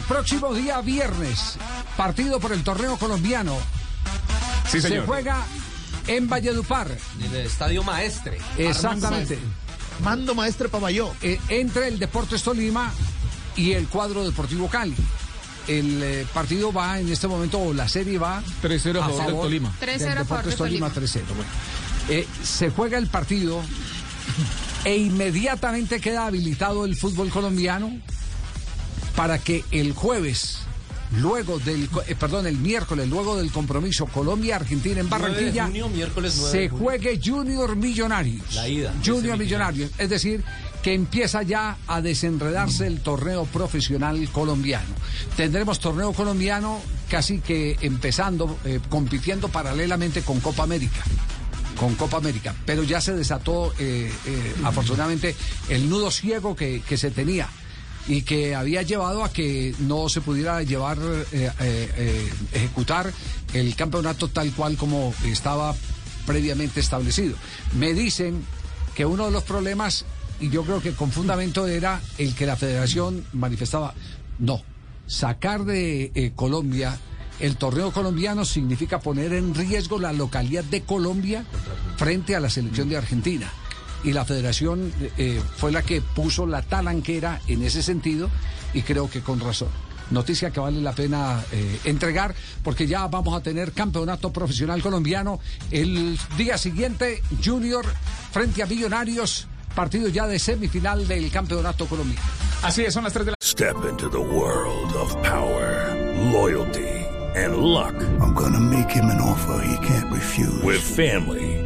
Próximo día viernes, partido por el torneo colombiano. Sí, Se señor. juega en Valledupar. En el Estadio Maestre. Exactamente. Mando maestre Pabayó. Eh, entre el Deportes Tolima y el cuadro Deportivo Cali. El eh, partido va en este momento, o la serie va 3-0 a a favor del favor Tolima. 3-0 del a favor Deportes de Tolima, Tolima. 3-0. bueno. Eh, se juega el partido e inmediatamente queda habilitado el fútbol colombiano para que el jueves, luego del, eh, perdón, el miércoles, luego del compromiso Colombia-Argentina en 9 de Barranquilla, junio, miércoles 9 se juegue Junior Millonarios. La ida, Junior Millonarios. Es decir, que empieza ya a desenredarse el torneo profesional colombiano. Tendremos torneo colombiano casi que empezando, eh, compitiendo paralelamente con Copa América con Copa América, pero ya se desató eh, eh, afortunadamente el nudo ciego que, que se tenía y que había llevado a que no se pudiera llevar, eh, eh, eh, ejecutar el campeonato tal cual como estaba previamente establecido. Me dicen que uno de los problemas, y yo creo que con fundamento era el que la federación manifestaba, no, sacar de eh, Colombia el torneo colombiano significa poner en riesgo la localidad de Colombia frente a la selección de Argentina. Y la federación eh, fue la que puso la talanquera en ese sentido y creo que con razón. Noticia que vale la pena eh, entregar porque ya vamos a tener campeonato profesional colombiano el día siguiente, Junior frente a Millonarios, partido ya de semifinal del campeonato colombiano. Así es, son las 3 de la Step into the world of power, loyalty, and luck. I'm gonna make him an offer he can't refuse. With family,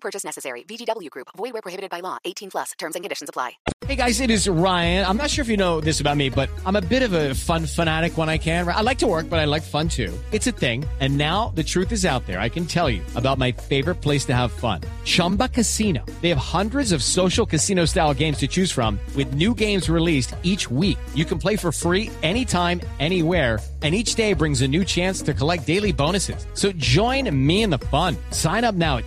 Purchase necessary. VGW Group. Void where prohibited by law. 18 plus. Terms and conditions apply. Hey guys, it is Ryan. I'm not sure if you know this about me, but I'm a bit of a fun fanatic when I can. I like to work, but I like fun too. It's a thing. And now the truth is out there. I can tell you about my favorite place to have fun. Chumba Casino. They have hundreds of social casino style games to choose from with new games released each week. You can play for free anytime, anywhere. And each day brings a new chance to collect daily bonuses. So join me in the fun. Sign up now at